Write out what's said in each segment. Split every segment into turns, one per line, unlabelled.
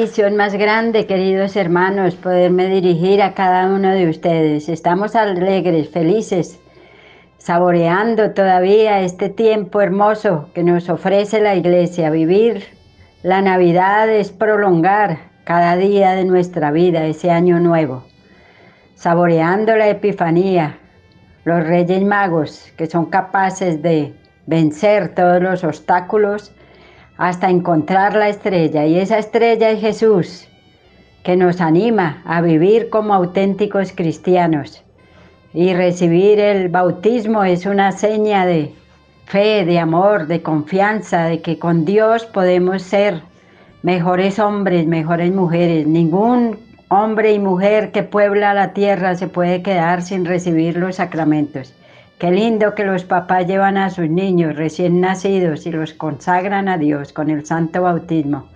Bendición más grande, queridos hermanos, poderme dirigir a cada uno de ustedes. Estamos alegres, felices, saboreando todavía este tiempo hermoso que nos ofrece la iglesia. Vivir la Navidad es prolongar cada día de nuestra vida, ese año nuevo. Saboreando la Epifanía, los Reyes Magos que son capaces de vencer todos los obstáculos hasta encontrar la estrella. Y esa estrella es Jesús, que nos anima a vivir como auténticos cristianos. Y recibir el bautismo es una seña de fe, de amor, de confianza, de que con Dios podemos ser mejores hombres, mejores mujeres. Ningún hombre y mujer que puebla la tierra se puede quedar sin recibir los sacramentos. Qué lindo que los papás llevan a sus niños recién nacidos y los consagran a Dios con el santo bautismo.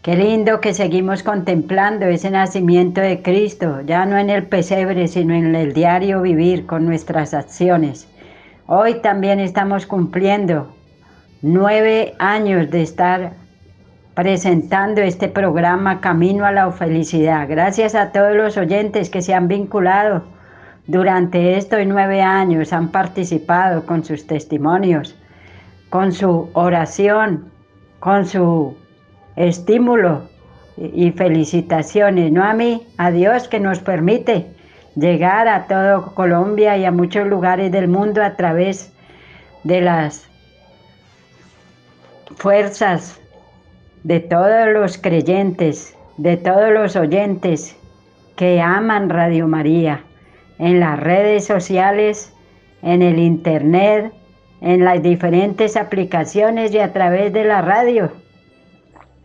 Qué lindo que seguimos contemplando ese nacimiento de Cristo, ya no en el pesebre, sino en el diario vivir con nuestras acciones. Hoy también estamos cumpliendo nueve años de estar presentando este programa Camino a la Felicidad. Gracias a todos los oyentes que se han vinculado durante estos nueve años han participado con sus testimonios, con su oración, con su estímulo y felicitaciones, no a mí, a Dios que nos permite llegar a todo Colombia y a muchos lugares del mundo a través de las fuerzas de todos los creyentes, de todos los oyentes que aman Radio María en las redes sociales, en el internet, en las diferentes aplicaciones y a través de la radio,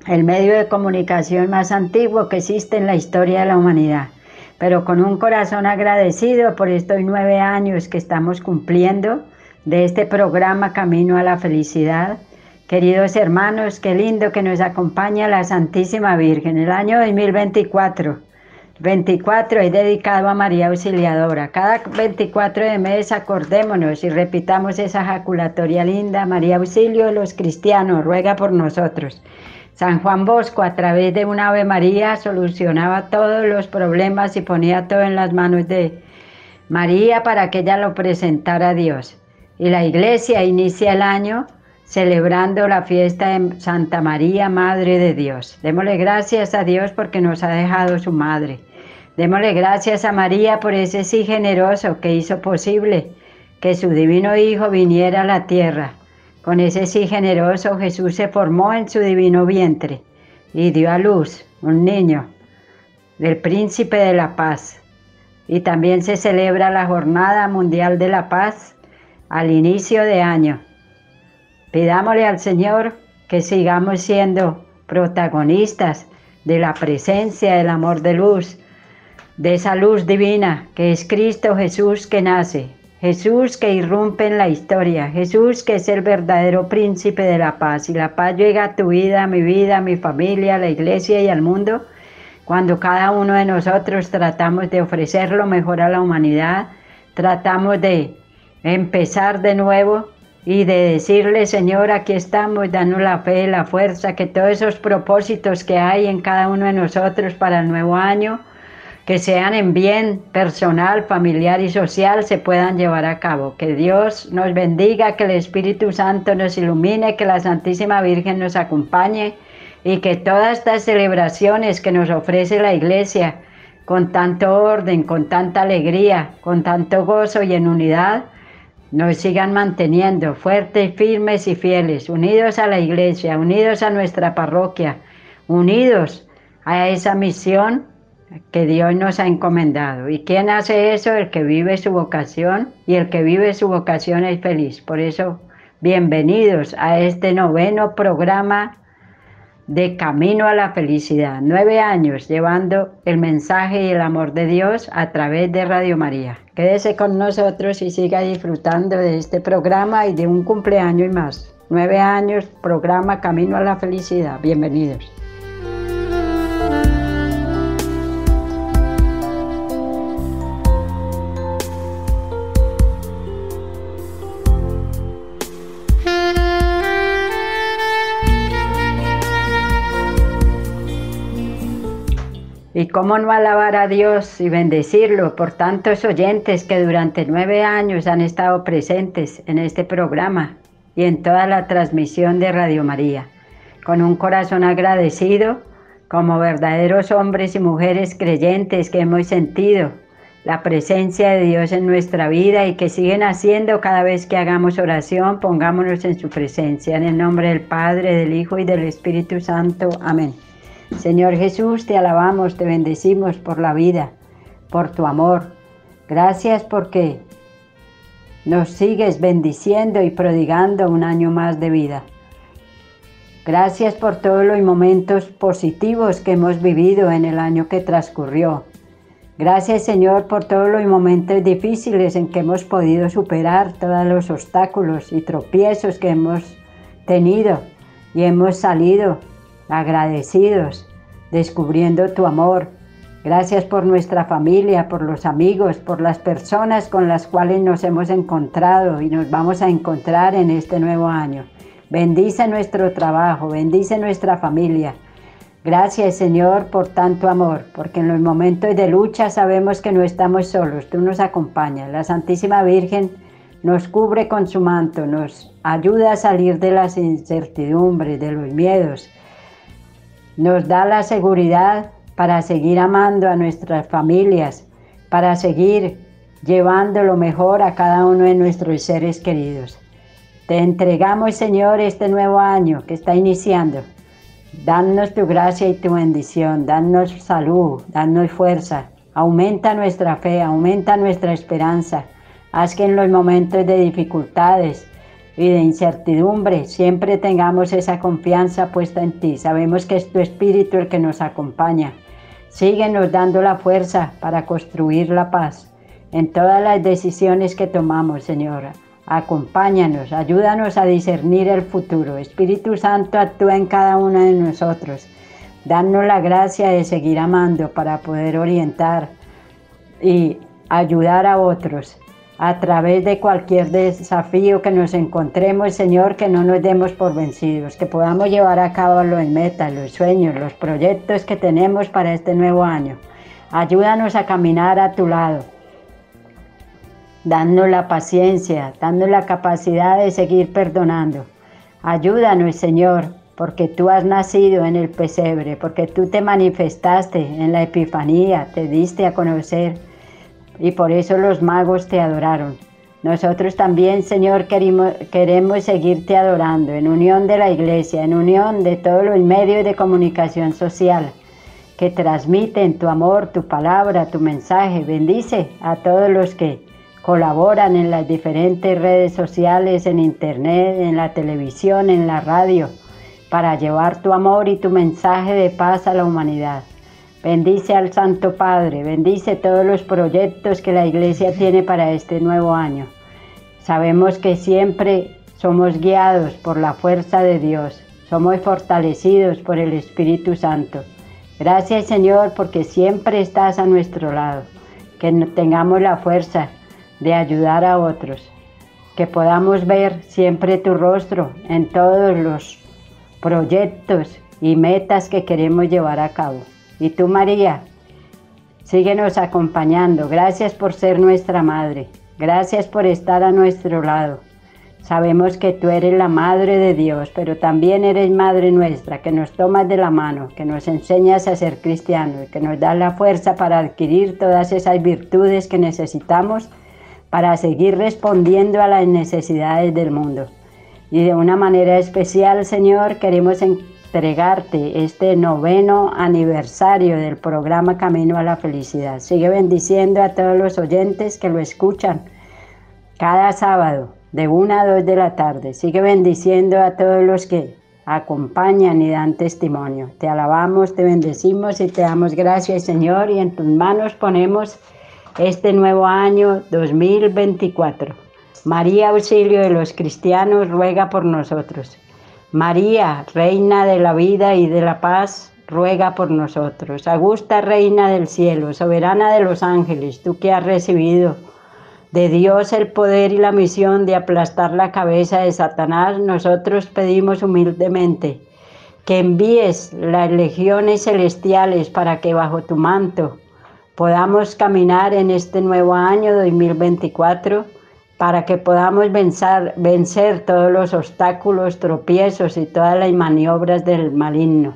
el medio de comunicación más antiguo que existe en la historia de la humanidad. Pero con un corazón agradecido por estos nueve años que estamos cumpliendo de este programa Camino a la Felicidad. Queridos hermanos, qué lindo que nos acompaña la Santísima Virgen. El año 2024 24 es dedicado a María Auxiliadora. Cada 24 de mes acordémonos y repitamos esa jaculatoria linda. María Auxilio de los cristianos, ruega por nosotros. San Juan Bosco, a través de un Ave María, solucionaba todos los problemas y ponía todo en las manos de María para que ella lo presentara a Dios. Y la iglesia inicia el año celebrando la fiesta de Santa María, Madre de Dios. Démosle gracias a Dios porque nos ha dejado su Madre. Démosle gracias a María por ese sí generoso que hizo posible que su divino Hijo viniera a la tierra. Con ese sí generoso Jesús se formó en su divino vientre y dio a luz un niño del príncipe de la paz. Y también se celebra la Jornada Mundial de la Paz al inicio de año. Pidámosle al Señor que sigamos siendo protagonistas de la presencia del amor de luz de esa luz divina que es Cristo Jesús que nace, Jesús que irrumpe en la historia, Jesús que es el verdadero príncipe de la paz. Y la paz llega a tu vida, a mi vida, a mi familia, a la iglesia y al mundo, cuando cada uno de nosotros tratamos de ofrecer lo mejor a la humanidad, tratamos de empezar de nuevo y de decirle, Señor, aquí estamos, danos la fe, la fuerza, que todos esos propósitos que hay en cada uno de nosotros para el nuevo año, que sean en bien personal, familiar y social se puedan llevar a cabo. Que Dios nos bendiga, que el Espíritu Santo nos ilumine, que la Santísima Virgen nos acompañe y que todas estas celebraciones que nos ofrece la Iglesia con tanto orden, con tanta alegría, con tanto gozo y en unidad, nos sigan manteniendo fuertes, firmes y fieles, unidos a la Iglesia, unidos a nuestra parroquia, unidos a esa misión que Dios nos ha encomendado. ¿Y quién hace eso? El que vive su vocación y el que vive su vocación es feliz. Por eso, bienvenidos a este noveno programa de Camino a la Felicidad. Nueve años llevando el mensaje y el amor de Dios a través de Radio María. Quédese con nosotros y siga disfrutando de este programa y de un cumpleaños y más. Nueve años, programa Camino a la Felicidad. Bienvenidos. Y cómo no alabar a Dios y bendecirlo por tantos oyentes que durante nueve años han estado presentes en este programa y en toda la transmisión de Radio María. Con un corazón agradecido, como verdaderos hombres y mujeres creyentes que hemos sentido la presencia de Dios en nuestra vida y que siguen haciendo cada vez que hagamos oración, pongámonos en su presencia. En el nombre del Padre, del Hijo y del Espíritu Santo. Amén. Señor Jesús, te alabamos, te bendecimos por la vida, por tu amor. Gracias porque nos sigues bendiciendo y prodigando un año más de vida. Gracias por todos los momentos positivos que hemos vivido en el año que transcurrió. Gracias Señor por todos los momentos difíciles en que hemos podido superar todos los obstáculos y tropiezos que hemos tenido y hemos salido agradecidos, descubriendo tu amor. Gracias por nuestra familia, por los amigos, por las personas con las cuales nos hemos encontrado y nos vamos a encontrar en este nuevo año. Bendice nuestro trabajo, bendice nuestra familia. Gracias Señor por tanto amor, porque en los momentos de lucha sabemos que no estamos solos, tú nos acompañas. La Santísima Virgen nos cubre con su manto, nos ayuda a salir de las incertidumbres, de los miedos nos da la seguridad para seguir amando a nuestras familias, para seguir llevando lo mejor a cada uno de nuestros seres queridos. Te entregamos, Señor, este nuevo año que está iniciando. Danos tu gracia y tu bendición, danos salud, danos fuerza, aumenta nuestra fe, aumenta nuestra esperanza. Haz que en los momentos de dificultades, y de incertidumbre, siempre tengamos esa confianza puesta en ti. Sabemos que es tu Espíritu el que nos acompaña. Síguenos dando la fuerza para construir la paz en todas las decisiones que tomamos, Señora. Acompáñanos, ayúdanos a discernir el futuro. Espíritu Santo, actúa en cada uno de nosotros. Danos la gracia de seguir amando para poder orientar y ayudar a otros a través de cualquier desafío que nos encontremos, Señor, que no nos demos por vencidos, que podamos llevar a cabo los metas, los sueños, los proyectos que tenemos para este nuevo año. Ayúdanos a caminar a tu lado, dándonos la paciencia, dándonos la capacidad de seguir perdonando. Ayúdanos, Señor, porque tú has nacido en el pesebre, porque tú te manifestaste en la Epifanía, te diste a conocer y por eso los magos te adoraron. Nosotros también, Señor, queremos, seguirte adorando en unión de la iglesia, en unión de todos los medios de comunicación social que transmiten tu amor, tu palabra, tu mensaje. Bendice a todos los que colaboran en las diferentes redes sociales, en internet, en la televisión, en la radio, para llevar tu amor y tu mensaje de paz a la humanidad. Bendice al Santo Padre, bendice todos los proyectos que la Iglesia tiene para este nuevo año. Sabemos que siempre somos guiados por la fuerza de Dios, somos fortalecidos por el Espíritu Santo. Gracias Señor porque siempre estás a nuestro lado, que tengamos la fuerza de ayudar a otros, que podamos ver siempre tu rostro en todos los proyectos y metas que queremos llevar a cabo. Y tú, María, síguenos acompañando. Gracias por ser nuestra madre. Gracias por estar a nuestro lado. Sabemos que tú eres la madre de Dios, pero también eres madre nuestra, que nos tomas de la mano, que nos enseñas a ser cristianos que nos das la fuerza para adquirir todas esas virtudes que necesitamos para seguir respondiendo a las necesidades del mundo. Y de una manera especial, Señor, queremos entregarte este noveno aniversario del programa Camino a la Felicidad. Sigue bendiciendo a todos los oyentes que lo escuchan cada sábado de una a dos de la tarde. Sigue bendiciendo a todos los que acompañan y dan testimonio. Te alabamos, te bendecimos y te damos gracias, Señor, y en tus manos ponemos este nuevo año 2024. María, auxilio de los cristianos, ruega por nosotros. María, Reina de la vida y de la paz, ruega por nosotros. Augusta, Reina del cielo, soberana de los ángeles, tú que has recibido de Dios el poder y la misión de aplastar la cabeza de Satanás, nosotros pedimos humildemente que envíes las legiones celestiales para que bajo tu manto podamos caminar en este nuevo año 2024 para que podamos vencer, todos los obstáculos, tropiezos y todas las maniobras del maligno.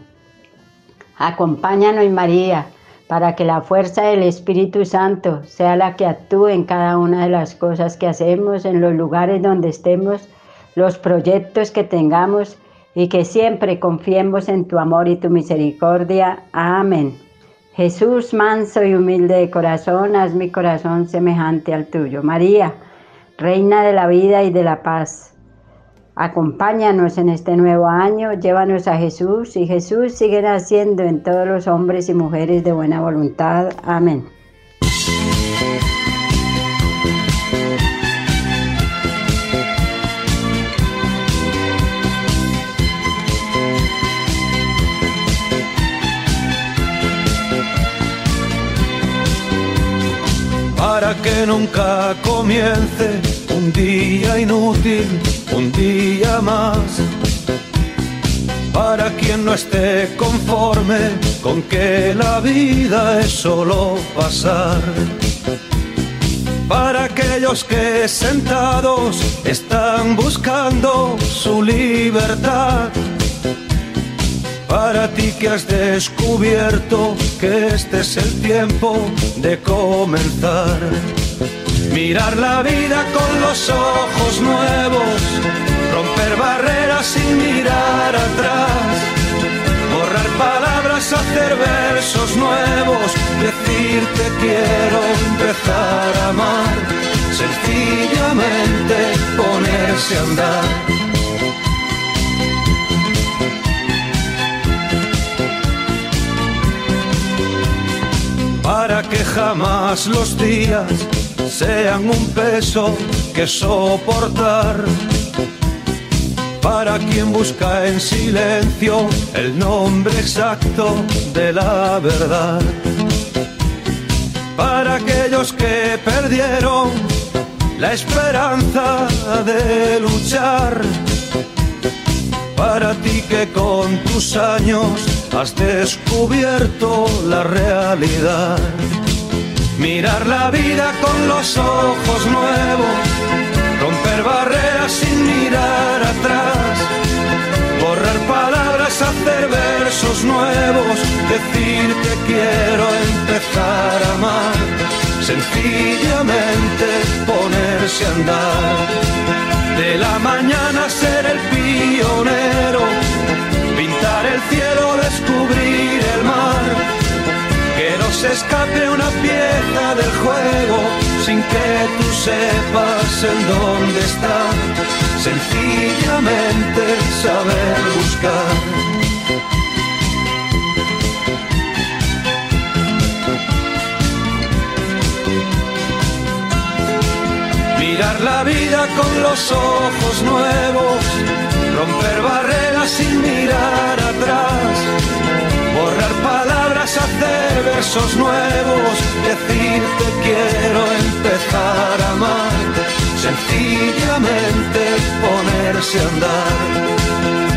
Acompáñanos, María, para que la fuerza del Espíritu Santo sea la que actúe en cada una de las cosas que hacemos, en los lugares donde estemos, los proyectos que tengamos y que siempre confiemos en tu amor y tu misericordia. Amén. Jesús, manso y humilde de corazón, haz mi corazón semejante al tuyo. María, Reina de la vida y de la paz. Acompáñanos en este nuevo año, llévanos a Jesús y Jesús sigue naciendo en todos los hombres y mujeres de buena voluntad. Amén.
Para que nunca comience un día inútil, un día más. Para quien no esté conforme con que la vida es solo pasar. Para aquellos que sentados están buscando su libertad para ti que has descubierto que este es el tiempo de comenzar. Mirar la vida con los ojos nuevos, romper barreras sin mirar atrás, borrar palabras, hacer versos nuevos, decirte quiero empezar a amar, sencillamente ponerse a andar que jamás los días sean un peso que soportar. Para quien busca en silencio el nombre exacto de la verdad. Para aquellos que perdieron la esperanza de luchar. Para ti que con tus años has descubierto la realidad. Mirar la vida con los ojos nuevos, romper barreras sin mirar atrás, borrar palabras, hacer versos nuevos, decirte quiero empezar a amar, sencillamente ponerse a andar. De la mañana ser el pionero pintar el cielo, descubrir el mar, que se escape una pieza del juego sin que tú sepas en dónde está, sencillamente saber buscar. mirar la vida con los ojos nuevos romper barreras sin mirar atrás, hacer versos nuevos, decirte quiero empezar a amar, sencillamente ponerse a andar.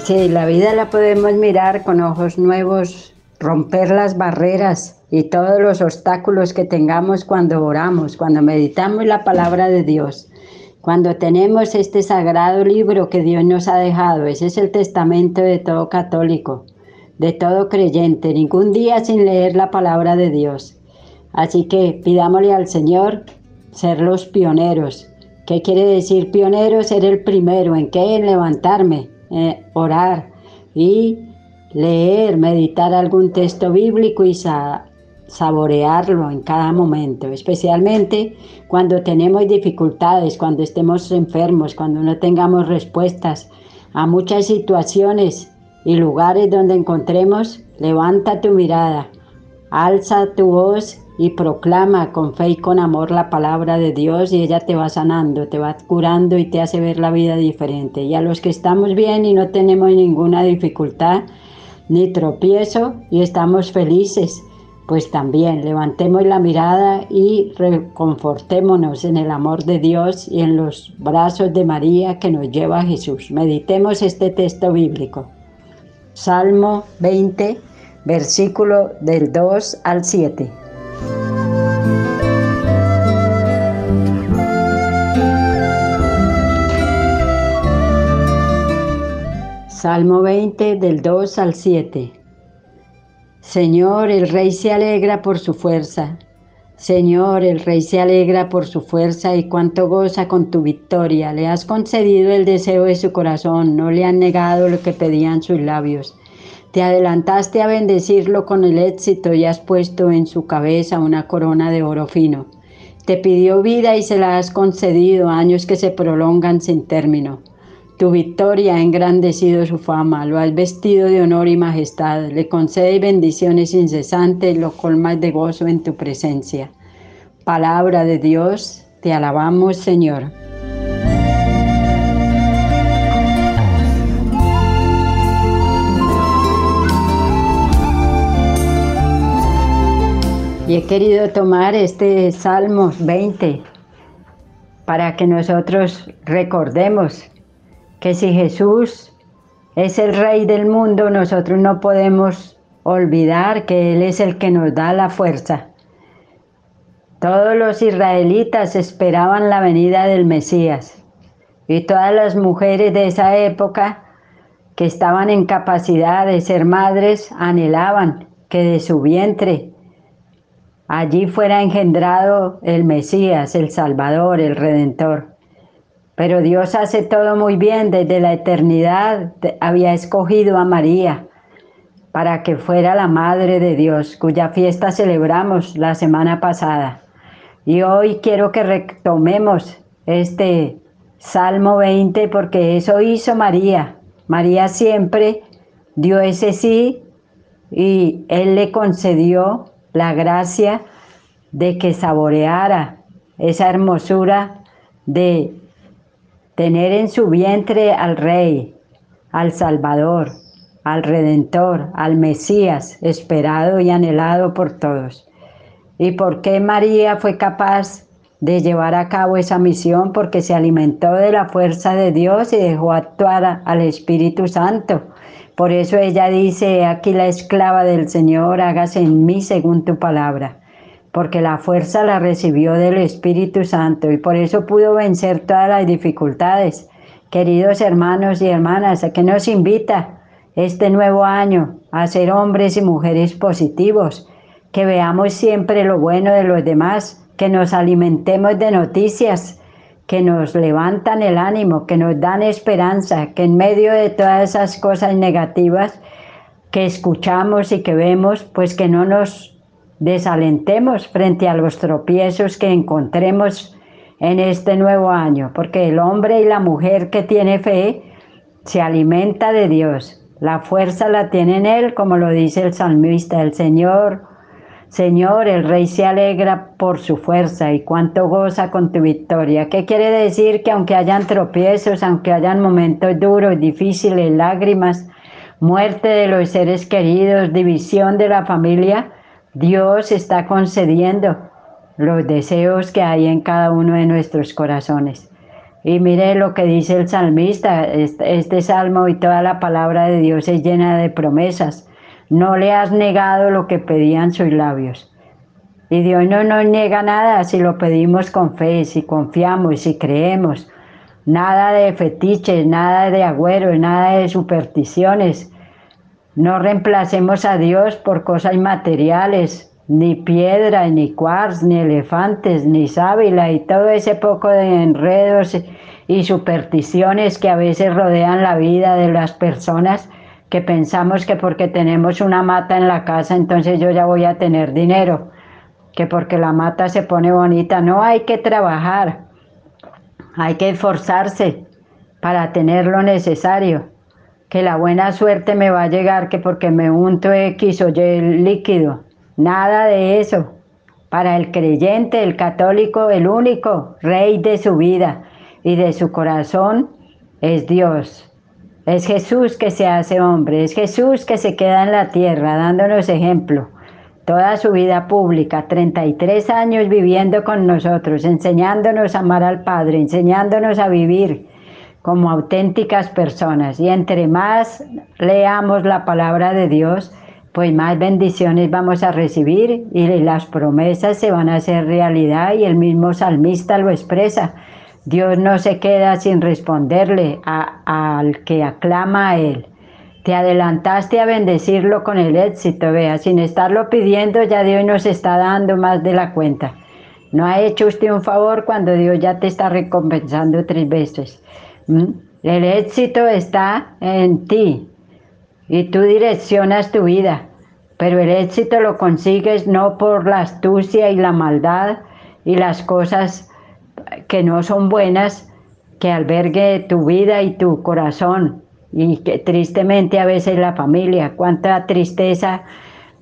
Sí, la vida la podemos mirar con ojos nuevos, romper las barreras y todos los obstáculos que tengamos cuando oramos, cuando meditamos la palabra de Dios, cuando tenemos este sagrado libro que Dios nos ha dejado. Ese es el testamento de todo católico, de todo creyente, ningún día sin leer la palabra de Dios. Así que pidámosle al Señor ser los pioneros. ¿Qué quiere decir pionero? Ser el primero. ¿En qué? En levantarme, eh, orar y leer, meditar algún texto bíblico y saborearlo en cada momento, especialmente cuando tenemos dificultades, cuando estemos enfermos, cuando no tengamos respuestas a muchas situaciones y lugares donde encontremos, levanta tu mirada, alza tu voz y proclama con fe y con amor la palabra de Dios y ella te va sanando, te va curando y te hace ver la vida diferente. Y a los que estamos bien y no tenemos ninguna dificultad ni tropiezo y estamos felices, pues también levantemos la mirada y reconfortémonos en el amor de Dios y en los brazos de María que nos lleva a Jesús. Meditemos este texto bíblico. Salmo 20, versículo del 2 al 7. Salmo 20 del 2 al 7. Señor, el Rey se alegra por su fuerza. Señor, el Rey se alegra por su fuerza y cuánto goza con tu victoria. Le has concedido el deseo de su corazón, no le han negado lo que pedían sus labios. Te adelantaste a bendecirlo con el éxito y has puesto en su cabeza una corona de oro fino. Te pidió vida y se la has concedido, años que se prolongan sin término. Tu victoria ha engrandecido su fama, lo has vestido de honor y majestad, le concede bendiciones incesantes, lo colmas de gozo en tu presencia. Palabra de Dios, te alabamos Señor. Y he querido tomar este Salmos 20 para que nosotros recordemos que si Jesús es el rey del mundo, nosotros no podemos olvidar que Él es el que nos da la fuerza. Todos los israelitas esperaban la venida del Mesías y todas las mujeres de esa época que estaban en capacidad de ser madres anhelaban que de su vientre allí fuera engendrado el Mesías, el Salvador, el Redentor. Pero Dios hace todo muy bien. Desde la eternidad había escogido a María para que fuera la Madre de Dios, cuya fiesta celebramos la semana pasada. Y hoy quiero que retomemos este Salmo 20 porque eso hizo María. María siempre dio ese sí y Él le concedió la gracia de que saboreara esa hermosura de tener en su vientre al Rey, al Salvador, al Redentor, al Mesías, esperado y anhelado por todos. ¿Y por qué María fue capaz de llevar a cabo esa misión? Porque se alimentó de la fuerza de Dios y dejó actuar al Espíritu Santo. Por eso ella dice, aquí la esclava del Señor, hágase en mí según tu palabra porque la fuerza la recibió del Espíritu Santo y por eso pudo vencer todas las dificultades. Queridos hermanos y hermanas, ¿a qué nos invita este nuevo año a ser hombres y mujeres positivos? Que veamos siempre lo bueno de los demás, que nos alimentemos de noticias que nos levantan el ánimo, que nos dan esperanza, que en medio de todas esas cosas negativas que escuchamos y que vemos, pues que no nos desalentemos frente a los tropiezos que encontremos en este nuevo año, porque el hombre y la mujer que tiene fe se alimenta de Dios. La fuerza la tiene en Él, como lo dice el salmista, el Señor. Señor, el Rey se alegra por su fuerza y cuánto goza con tu victoria. ¿Qué quiere decir? Que aunque hayan tropiezos, aunque hayan momentos duros, difíciles, lágrimas, muerte de los seres queridos, división de la familia, Dios está concediendo los deseos que hay en cada uno de nuestros corazones. Y mire lo que dice el salmista, este, salmo y toda la palabra de Dios es llena de promesas. No le has negado lo que pedían sus labios. Y Dios no nos niega nada si lo pedimos con fe, si confiamos, si creemos. Nada de fetiches, nada de agüeros, nada de supersticiones. No reemplacemos a Dios por cosas materiales, ni piedra, ni quartz, ni elefantes, ni sábila y todo ese poco de enredos y supersticiones que a veces rodean la vida de las personas que pensamos que porque tenemos una mata en la casa entonces yo ya voy a tener dinero, que porque la mata se pone bonita, no hay que trabajar, hay que esforzarse para tener lo necesario que la buena suerte me va a llegar que porque me unto X o Y líquido. Nada de eso. Para el creyente, el católico, el único rey de su vida y de su corazón es Dios. Es Jesús que se hace hombre, es Jesús que se queda en la tierra dándonos ejemplo. Toda su vida pública, 33 años viviendo con nosotros, enseñándonos a amar al Padre, enseñándonos a vivir como auténticas personas. Y entre más leamos la palabra de Dios, pues más bendiciones vamos a recibir y las promesas se van a hacer realidad y el mismo salmista lo expresa. Dios no se queda sin responderle al que aclama a Él. Te adelantaste a bendecirlo con el éxito, vea, sin estarlo pidiendo ya Dios nos está dando más de la cuenta. No ha hecho usted un favor cuando Dios ya te está recompensando tres veces. ¿Mm? El éxito está en ti y tú direccionas tu vida, pero el éxito lo consigues no por la astucia y la maldad y las cosas que no son buenas que albergue tu vida y tu corazón y que tristemente a veces la familia, cuánta tristeza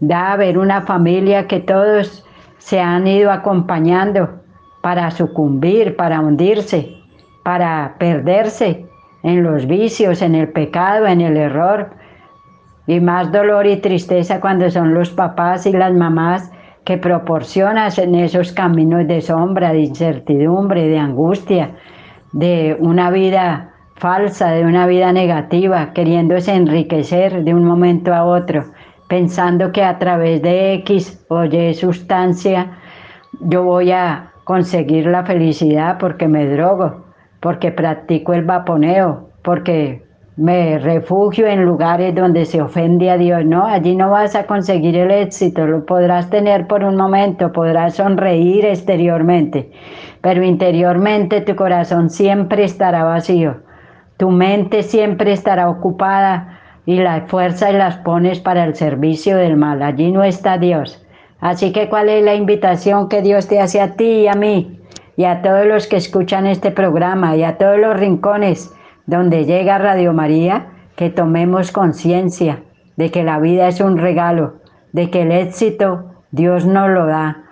da ver una familia que todos se han ido acompañando para sucumbir, para hundirse para perderse en los vicios, en el pecado, en el error. Y más dolor y tristeza cuando son los papás y las mamás que proporcionan en esos caminos de sombra, de incertidumbre, de angustia, de una vida falsa, de una vida negativa, queriéndose enriquecer de un momento a otro, pensando que a través de X o Y sustancia yo voy a conseguir la felicidad porque me drogo porque practico el vaponeo, porque me refugio en lugares donde se ofende a Dios. No, allí no vas a conseguir el éxito, lo podrás tener por un momento, podrás sonreír exteriormente, pero interiormente tu corazón siempre estará vacío, tu mente siempre estará ocupada y las fuerzas las pones para el servicio del mal. Allí no está Dios. Así que, ¿cuál es la invitación que Dios te hace a ti y a mí? Y a todos los que escuchan este programa y a todos los rincones donde llega Radio María, que tomemos conciencia de que la vida es un regalo, de que el éxito Dios nos lo da.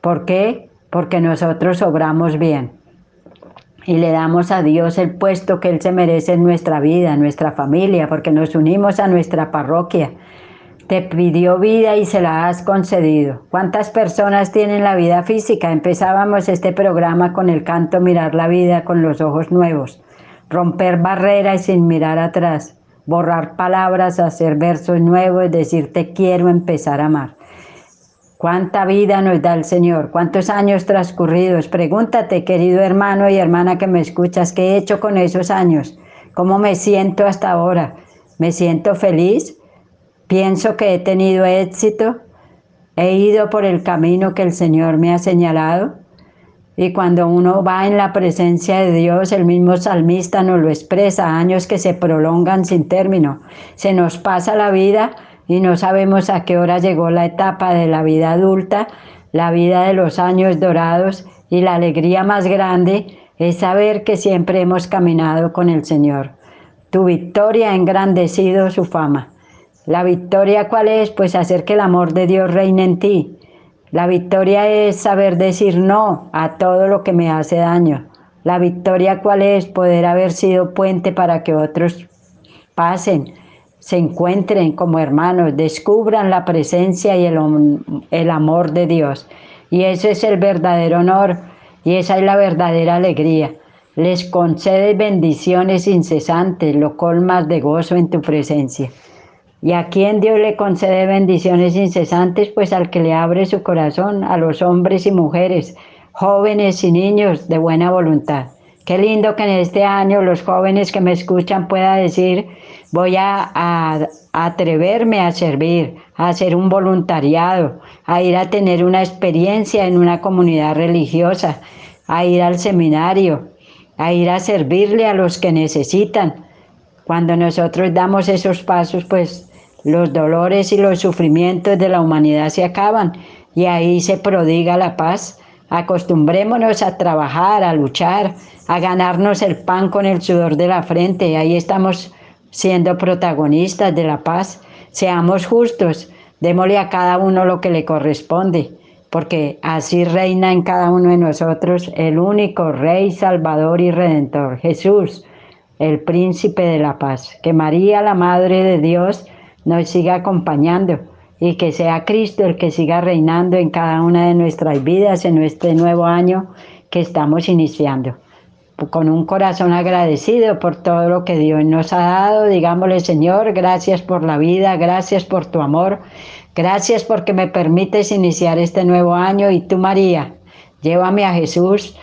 ¿Por qué? Porque nosotros obramos bien y le damos a Dios el puesto que Él se merece en nuestra vida, en nuestra familia, porque nos unimos a nuestra parroquia te pidió vida y se la has concedido. ¿Cuántas personas tienen la vida física? Empezábamos este programa con el canto Mirar la vida con los ojos nuevos, romper barreras sin mirar atrás, borrar palabras, hacer versos nuevos, decir te quiero empezar a amar. ¿Cuánta vida nos da el Señor? ¿Cuántos años transcurridos? Pregúntate, querido hermano y hermana que me escuchas, ¿qué he hecho con esos años? ¿Cómo me siento hasta ahora? ¿Me siento feliz? Pienso que he tenido éxito, he ido por el camino que el Señor me ha señalado. Y cuando uno va en la presencia de Dios, el mismo salmista nos lo expresa, años que se prolongan sin término. Se nos pasa la vida y no sabemos a qué hora llegó la etapa de la vida adulta, la vida de los años dorados y la alegría más grande es saber que siempre hemos caminado con el Señor. Tu victoria ha engrandecido su fama. La victoria cuál es? Pues hacer que el amor de Dios reine en ti. La victoria es saber decir no a todo lo que me hace daño. La victoria cuál es? Poder haber sido puente para que otros pasen, se encuentren como hermanos, descubran la presencia y el, el amor de Dios. Y ese es el verdadero honor y esa es la verdadera alegría. Les concedes bendiciones incesantes, lo colmas de gozo en tu presencia. ¿Y a quien Dios le concede bendiciones incesantes? Pues al que le abre su corazón, a los hombres y mujeres, jóvenes y niños de buena voluntad. Qué lindo que en este año los jóvenes que me escuchan puedan decir, voy a, a, atreverme a servir, a hacer un voluntariado, a ir a tener una experiencia en una comunidad religiosa, a ir al seminario, a ir a servirle a los que necesitan. Cuando nosotros damos esos pasos, pues los dolores y los sufrimientos de la humanidad se acaban y ahí se prodiga la paz. Acostumbrémonos a trabajar, a luchar, a ganarnos el pan con el sudor de la frente. Ahí estamos siendo protagonistas de la paz. Seamos justos, démosle a cada uno lo que le corresponde. porque así reina en cada uno de nosotros el único Rey, Salvador y Redentor, Jesús, el príncipe de la paz. Que María, la Madre de Dios, nos siga acompañando y que sea Cristo el que siga reinando en cada una de nuestras vidas en este nuevo año que estamos iniciando. Con un corazón agradecido por todo lo que Dios nos ha dado, digámosle Señor, gracias por la vida, gracias por tu amor, gracias porque me permites iniciar este nuevo año y tú María, llévame a Jesús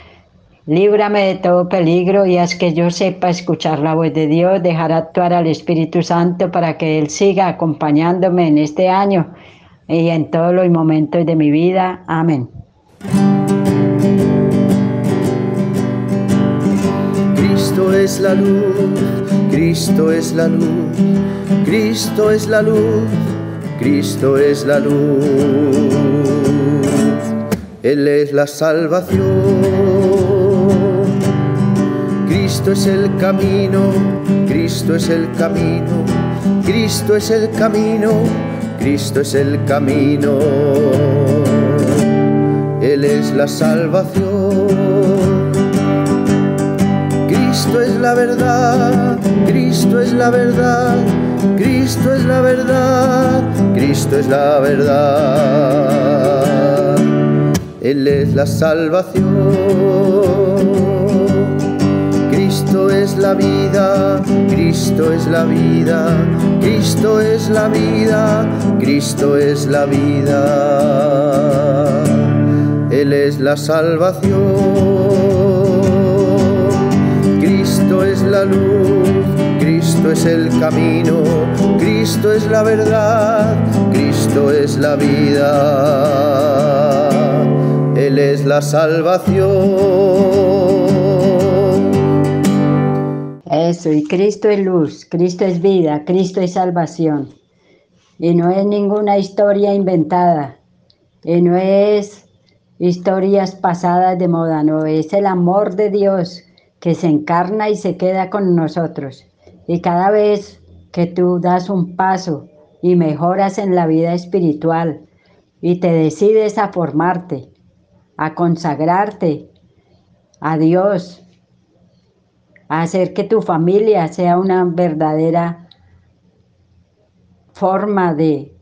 Líbrame de todo peligro y haz que yo sepa escuchar la voz de Dios, dejar actuar al Espíritu Santo para que Él siga acompañándome en este año y en todos los momentos de mi vida. Amén.
Cristo es la luz, Cristo es la luz, Cristo es la luz, Cristo es la luz. Él es la salvación. Cristo es el camino, Cristo es el camino, Cristo es el camino, Cristo es el camino. Él es la salvación. Cristo es la verdad, Cristo es la verdad, Cristo es la verdad, Cristo es la verdad. Él es la salvación. La vida, Cristo es la vida, Cristo es la vida, Cristo es la vida. Él es la salvación, Cristo es la luz, Cristo es el camino, Cristo es la verdad, Cristo es la vida. Él es la salvación.
Eso, y Cristo es luz, Cristo es vida, Cristo es salvación. Y no es ninguna historia inventada, y no es historias pasadas de moda, no, es el amor de Dios que se encarna y se queda con nosotros. Y cada vez que tú das un paso y mejoras en la vida espiritual y te decides a formarte, a consagrarte a Dios, hacer que tu familia sea una verdadera forma de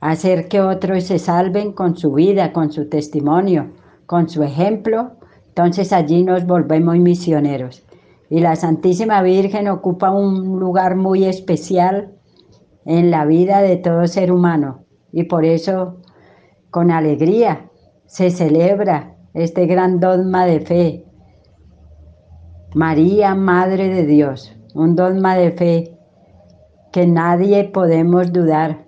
hacer que otros se salven con su vida, con su testimonio, con su ejemplo, entonces allí nos volvemos misioneros. Y la Santísima Virgen ocupa un lugar muy especial en la vida de todo ser humano. Y por eso, con alegría, se celebra este gran dogma de fe, María, Madre de Dios, un dogma de fe que nadie podemos dudar,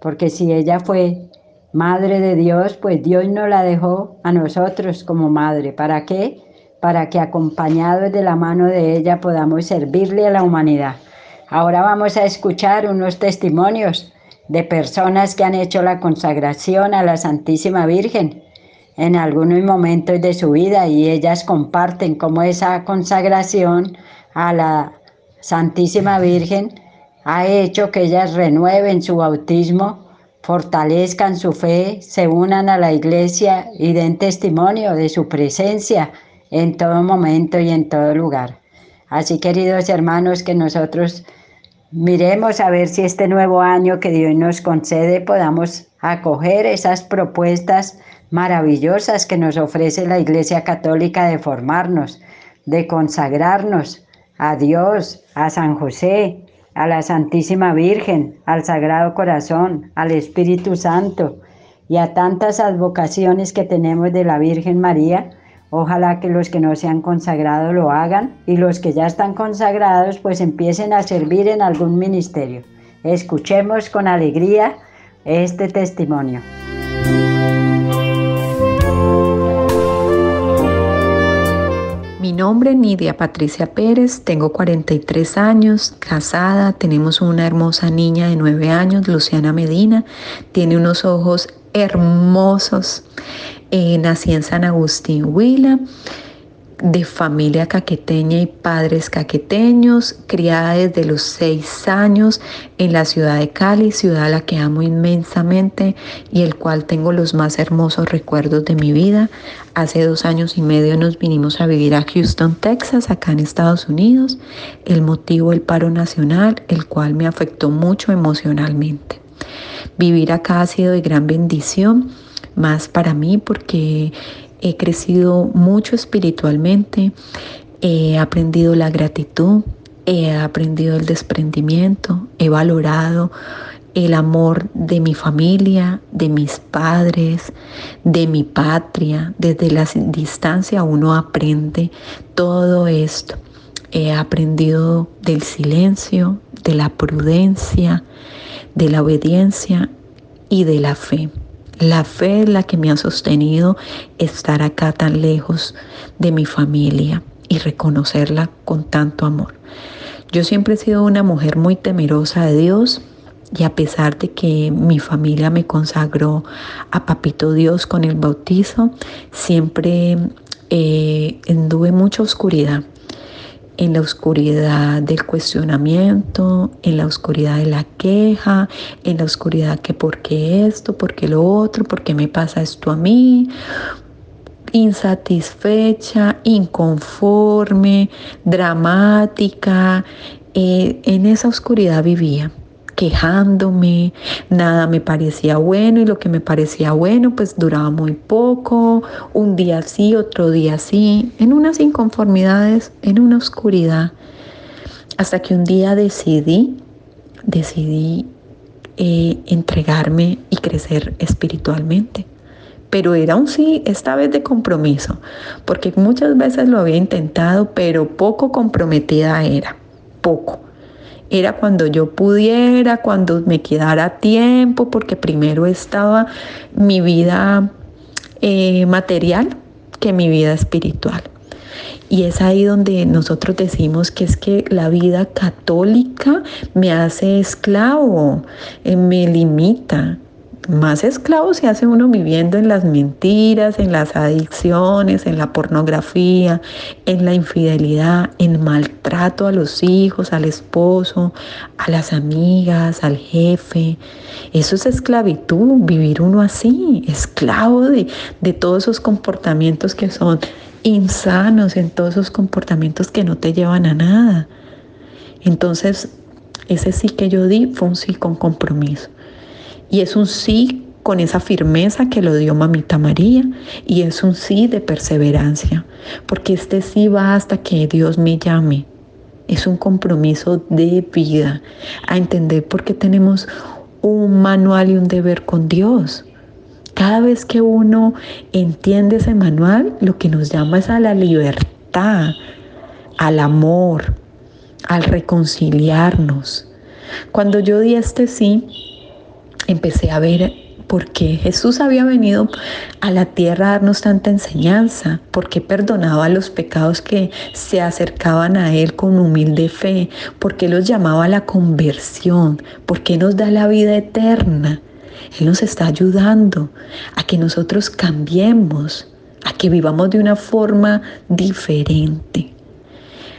porque si ella fue Madre de Dios, pues Dios nos la dejó a nosotros como Madre. ¿Para qué? Para que acompañados de la mano de ella podamos servirle a la humanidad. Ahora vamos a escuchar unos testimonios de personas que han hecho la consagración a la Santísima Virgen en algunos momentos de su vida y ellas comparten cómo esa consagración a la Santísima Virgen ha hecho que ellas renueven su bautismo, fortalezcan su fe, se unan a la iglesia y den testimonio de su presencia en todo momento y en todo lugar. Así, queridos hermanos, que nosotros miremos a ver si este nuevo año que Dios nos concede podamos acoger esas propuestas maravillosas que nos ofrece la Iglesia Católica de formarnos, de consagrarnos a Dios, a San José, a la Santísima Virgen, al Sagrado Corazón, al Espíritu Santo y a tantas advocaciones que tenemos de la Virgen María. Ojalá que los que no se han consagrado lo hagan y los que ya están consagrados pues empiecen a servir en algún ministerio. Escuchemos con alegría este testimonio.
Nombre es Nidia Patricia Pérez, tengo 43 años, casada, tenemos una hermosa niña de 9 años, Luciana Medina, tiene unos ojos hermosos. Eh, nací en San Agustín, Huila. de familia caqueteña y padres caqueteños, criada desde los seis años en la ciudad de Cali, ciudad a la que amo inmensamente y el cual tengo los más hermosos recuerdos de mi vida. Hace dos años y medio nos vinimos a vivir a Houston, Texas, acá en Estados Unidos. El motivo, el paro nacional, el cual me afectó mucho emocionalmente. Vivir acá ha sido de gran bendición, más para mí porque he crecido mucho espiritualmente, he aprendido la gratitud, he aprendido el desprendimiento, he valorado el amor de mi familia, de mis padres, de mi patria. Desde la distancia uno aprende todo esto. He aprendido del silencio, de la prudencia, de la obediencia y de la fe. La fe es la que me ha sostenido estar acá tan lejos de mi familia y reconocerla con tanto amor. Yo siempre he sido una mujer muy temerosa de Dios y a pesar de que mi familia me consagró a Papito Dios con el bautizo, siempre eh, anduve mucha oscuridad en la oscuridad del cuestionamiento, en la oscuridad de la queja, en la oscuridad que por qué esto, por qué lo otro, por qué me pasa esto a mí, insatisfecha, inconforme, dramática. Eh, en esa oscuridad vivía quejándome, nada me parecía bueno y lo que me parecía bueno pues duraba muy poco, un día sí, otro día sí, en unas inconformidades, en una oscuridad, hasta que un día decidí, decidí eh, entregarme y crecer espiritualmente. Pero era un sí, esta vez de compromiso, porque muchas veces lo había intentado, pero poco comprometida era, poco era cuando yo pudiera, cuando me quedara tiempo, porque primero estaba mi vida eh, material que mi vida espiritual. Y es ahí donde nosotros decimos que es que la vida católica me hace esclavo, eh, me limita, más esclavo se hace uno viviendo en las mentiras, en las adicciones, en la pornografía, en la infidelidad, en maltrato a los hijos, al esposo, a las amigas, al jefe. Eso es esclavitud, vivir uno así, esclavo de, de todos esos comportamientos que son insanos, en todos esos comportamientos que no te llevan a nada. Entonces, ese sí que yo di fue un sí con compromiso. Y es un sí con esa firmeza que lo dio mamita María y es un sí de perseverancia, porque este sí va hasta que Dios me llame. Es un compromiso de vida a entender por qué tenemos un manual y un deber con Dios. Cada vez que uno entiende ese manual, lo que nos llama es a la libertad, al amor, al reconciliarnos. Cuando yo di este sí, empecé a ver por qué Jesús había venido a la tierra a darnos tanta enseñanza, por qué perdonaba los pecados que se acercaban a Él con humilde fe, por qué los llamaba a la conversión, por qué nos da la vida eterna. Él nos está ayudando a que nosotros cambiemos, a que vivamos de una forma diferente.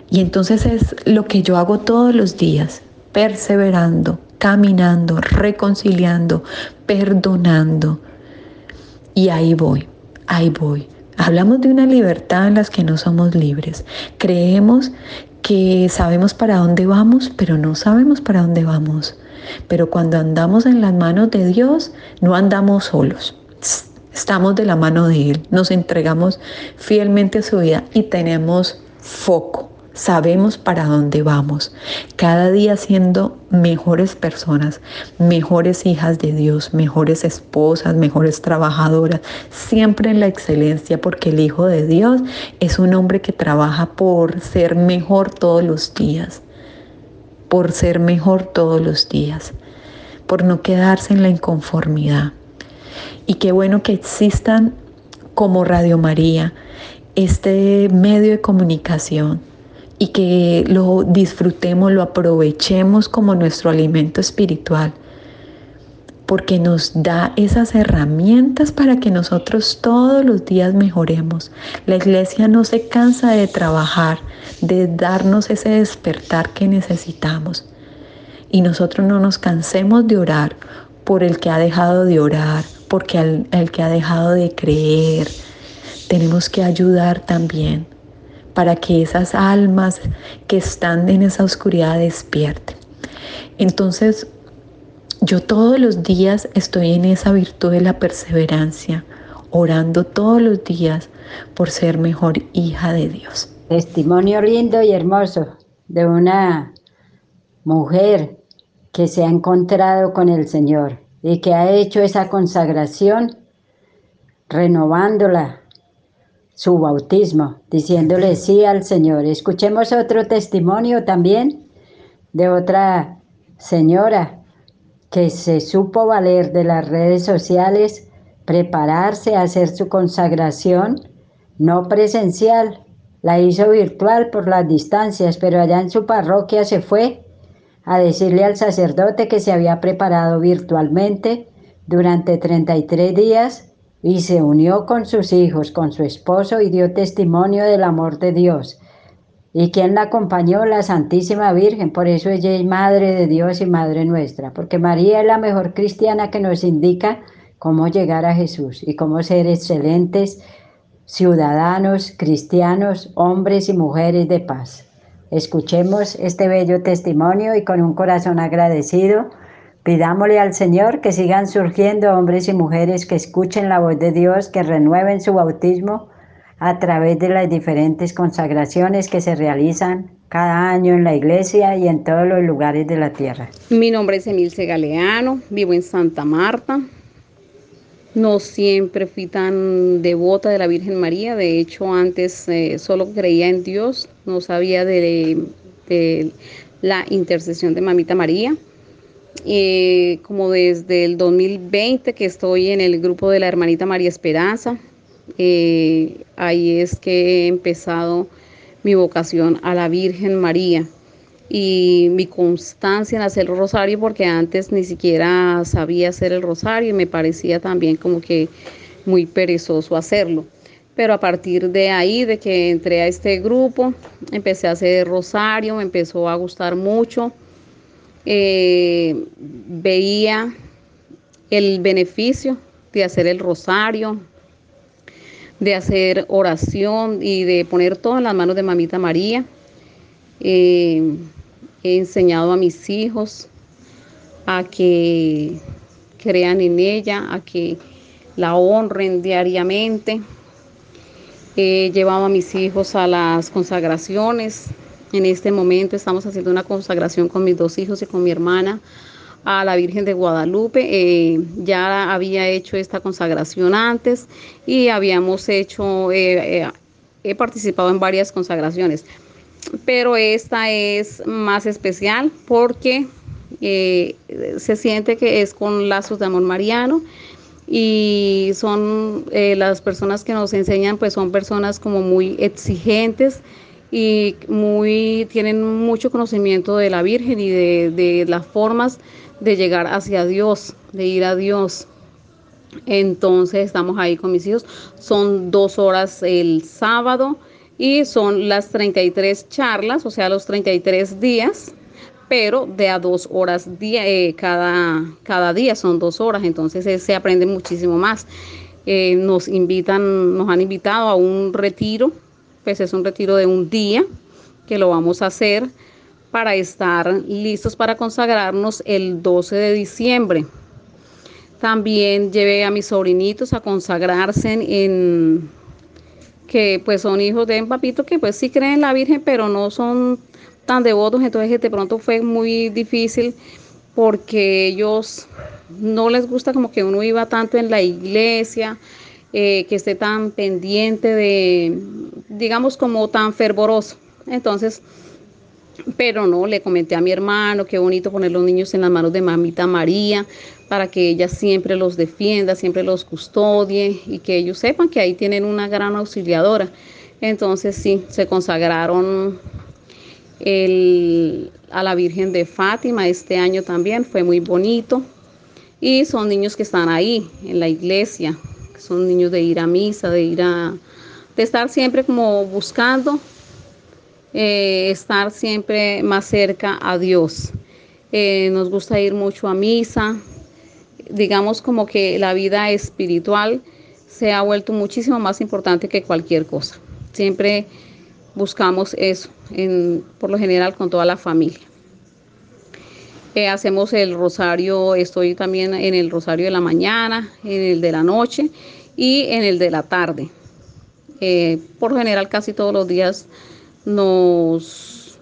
Y entonces es lo que yo hago todos los días, perseverando, caminando, reconciliando, perdonando. Y ahí voy, ahí voy. Hablamos de una libertad en las que no somos libres. Creemos que sabemos para dónde vamos, pero no sabemos para dónde vamos. Pero cuando andamos en las manos de Dios, no andamos solos. Estamos de la mano de Él, nos entregamos fielmente a su vida y tenemos foco sabemos para dónde vamos, cada día siendo mejores personas, mejores hijas de Dios, mejores esposas, mejores trabajadoras, siempre en la excelencia, porque el Hijo de Dios es un hombre que trabaja por ser mejor todos los días, por ser mejor todos los días, por no quedarse en la inconformidad. Y qué bueno que existan como Radio María, este medio de comunicación y que lo disfrutemos, lo aprovechemos como nuestro alimento espiritual. porque nos da esas herramientas para que nosotros todos los días mejoremos. La iglesia no se cansa de trabajar, de darnos ese despertar que necesitamos. Y nosotros no nos cansemos de orar por el que ha dejado de orar, porque el, el que ha dejado de creer. Tenemos que ayudar también para que esas almas que están en esa oscuridad despierten. Entonces, yo todos los días estoy en esa virtud de la perseverancia, orando todos los días por ser mejor hija de Dios.
Testimonio lindo y hermoso de una mujer que se ha encontrado con el Señor y que ha hecho esa consagración renovándola su bautismo, diciéndole sí al Señor. Escuchemos otro testimonio también de otra señora que se supo valer de las redes sociales, prepararse a hacer su consagración, no presencial, la hizo virtual por las distancias, pero allá en su parroquia se fue a decirle al sacerdote que se había preparado virtualmente durante 33 días y se unió con sus hijos, con su esposo y dio testimonio del amor de Dios ¿Y quién la acompañó? La Santísima Virgen. Por eso ella es Madre de Dios y Madre nuestra. Porque María es la mejor cristiana que nos indica cómo llegar a Jesús y cómo ser excelentes ciudadanos, cristianos, hombres y mujeres de paz. Escuchemos este bello testimonio y con un corazón agradecido, pidámosle al Señor que sigan surgiendo hombres y mujeres que escuchen la voz de Dios, que renueven su bautismo a través de las diferentes consagraciones que se realizan cada año en la iglesia y en todos los lugares de la tierra.
Mi nombre es Emilce Galeano, vivo en Santa Marta. No siempre fui tan devota de la Virgen María, de hecho antes eh, solo creía en Dios, no sabía de, la intercesión de Mamita María. Eh, como desde el 2020 que estoy en el grupo de la hermanita María Esperanza, eh, ahí es que he empezado mi vocación a la Virgen María y mi constancia en hacer el rosario porque antes ni siquiera sabía hacer el rosario y me parecía también como que muy perezoso hacerlo. Pero a partir de ahí, de que entré a este grupo, empecé a hacer rosario, me empezó a gustar mucho. Eh, veía el beneficio de hacer el rosario, de hacer oración y de poner todo en las manos de Mamita María. Eh, he enseñado a mis hijos a que crean en ella, a que la honren diariamente. He llevado a mis hijos a las consagraciones. En este momento estamos haciendo una consagración con mis dos hijos y con mi hermana a la Virgen de Guadalupe. Eh, ya había hecho esta consagración antes y habíamos hecho, eh, eh, he participado en varias consagraciones, pero esta es más especial porque se siente que es con lazos de amor mariano y son las personas que nos enseñan pues son personas como muy exigentes y muy tienen mucho conocimiento de la Virgen y de, de las formas de llegar hacia Dios, de ir a Dios. Entonces estamos ahí con mis hijos. Son dos horas el sábado y son las 33 charlas, o sea, los 33 días, pero de a dos horas día, eh, cada, cada día son dos horas, entonces eh, se aprende muchísimo más. Eh, nos invitan, nos han invitado a un retiro, pues es un retiro de un día que lo vamos a hacer para estar listos para consagrarnos el 12 de diciembre. También llevé a mis sobrinitos a consagrarse en, que pues son hijos de un papito que pues sí creen en la Virgen, pero no son tan devotos, entonces de pronto fue muy difícil porque ellos no les gusta como que uno iba tanto en la iglesia, eh, que esté tan pendiente de, digamos, como tan fervoroso. Entonces, pero no, le comenté a mi hermano, qué bonito poner los niños en las manos de mamita María, para que ella siempre los defienda, siempre los custodie y que ellos sepan que ahí tienen una gran auxiliadora. Entonces sí, se consagraron a la Virgen de Fátima este año también, fue muy bonito. y son niños que están ahí en la iglesia, son niños de ir a misa, de ir a, de estar siempre como buscando eh, estar siempre más cerca a Dios. Eh, nos gusta ir mucho a misa, digamos como que la vida espiritual se ha vuelto muchísimo más importante que cualquier cosa. Siempre buscamos eso, por lo general con toda la familia. Hacemos el rosario, estoy también en el rosario de la mañana, en el de la noche y en el de la tarde. Eh, por general casi todos los días nos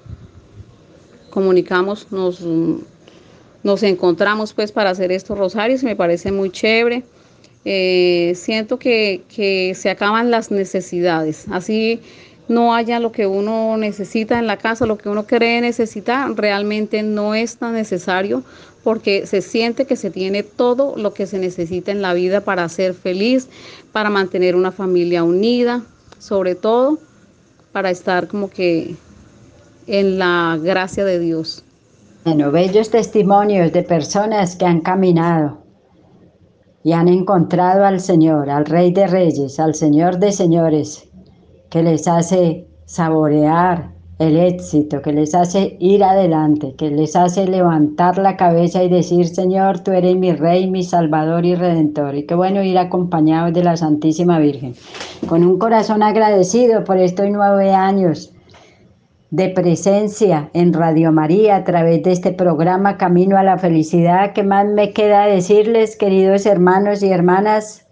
comunicamos, nos, nos encontramos pues para hacer estos rosarios y me parece muy chévere. Eh, siento que, que se acaban las necesidades, así no haya lo que uno necesita en la casa, lo que uno cree necesitar, realmente no es tan necesario porque se siente que se tiene todo lo que se necesita en la vida para ser feliz, para mantener una familia unida, sobre todo para estar como que en la gracia de Dios.
Bueno, bellos testimonios de personas que han caminado y han encontrado al Señor, al Rey de Reyes, al Señor de Señores, que les hace saborear el éxito, que les hace ir adelante, que les hace levantar la cabeza y decir, Señor, tú eres mi Rey, mi Salvador y Redentor. Y qué bueno ir acompañados de la Santísima Virgen. Con un corazón agradecido por estos nueve años de presencia en Radio María a través de este programa Camino a la Felicidad. ¿Qué más me queda decirles, queridos hermanos y hermanas?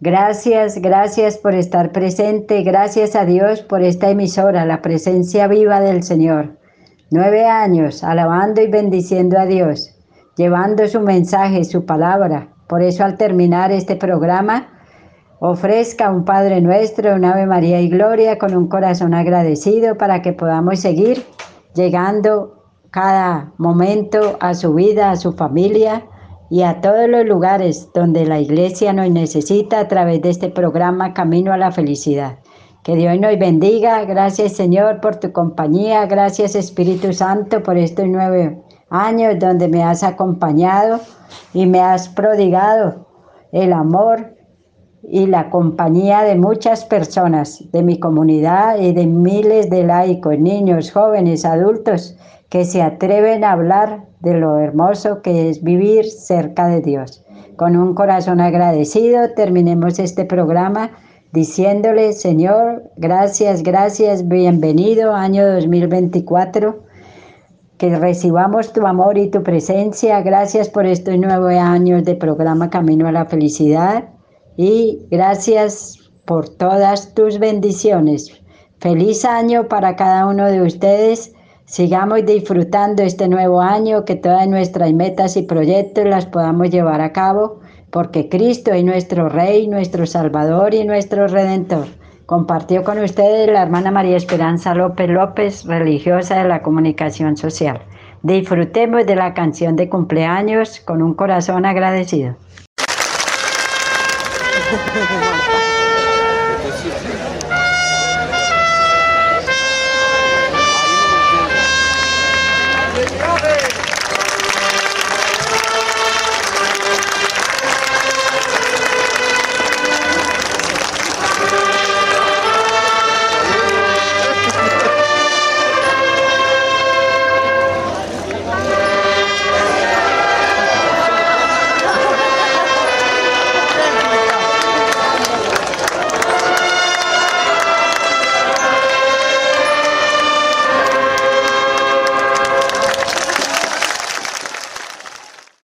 Gracias, gracias por estar presente, gracias a Dios por esta emisora, la presencia viva del Señor. Nueve años alabando y bendiciendo a Dios, llevando su mensaje, su palabra. Por eso al terminar este programa, ofrezca un Padre Nuestro, un Ave María y Gloria con un corazón agradecido para que podamos seguir llegando cada momento a su vida, a su familia y a todos los lugares donde la iglesia nos necesita a través de este programa Camino a la Felicidad. Que Dios nos bendiga. Gracias Señor por tu compañía. Gracias Espíritu Santo por estos nueve años donde me has acompañado y me has prodigado el amor y la compañía de muchas personas de mi comunidad y de miles de laicos, niños, jóvenes, adultos que se atreven a hablar de lo hermoso que es vivir cerca de Dios. Con un corazón agradecido terminemos este programa diciéndole, Señor, gracias, gracias, bienvenido año 2024, que recibamos tu amor y tu presencia. Gracias por estos nueve años de programa Camino a la Felicidad y gracias por todas tus bendiciones. Feliz año para cada uno de ustedes Sigamos disfrutando este nuevo año, que todas nuestras metas y proyectos las podamos llevar a cabo, porque Cristo es nuestro Rey, nuestro Salvador y nuestro Redentor. Compartió con ustedes la hermana María Esperanza López López, religiosa de la comunicación social. Disfrutemos de la canción de cumpleaños con un corazón agradecido.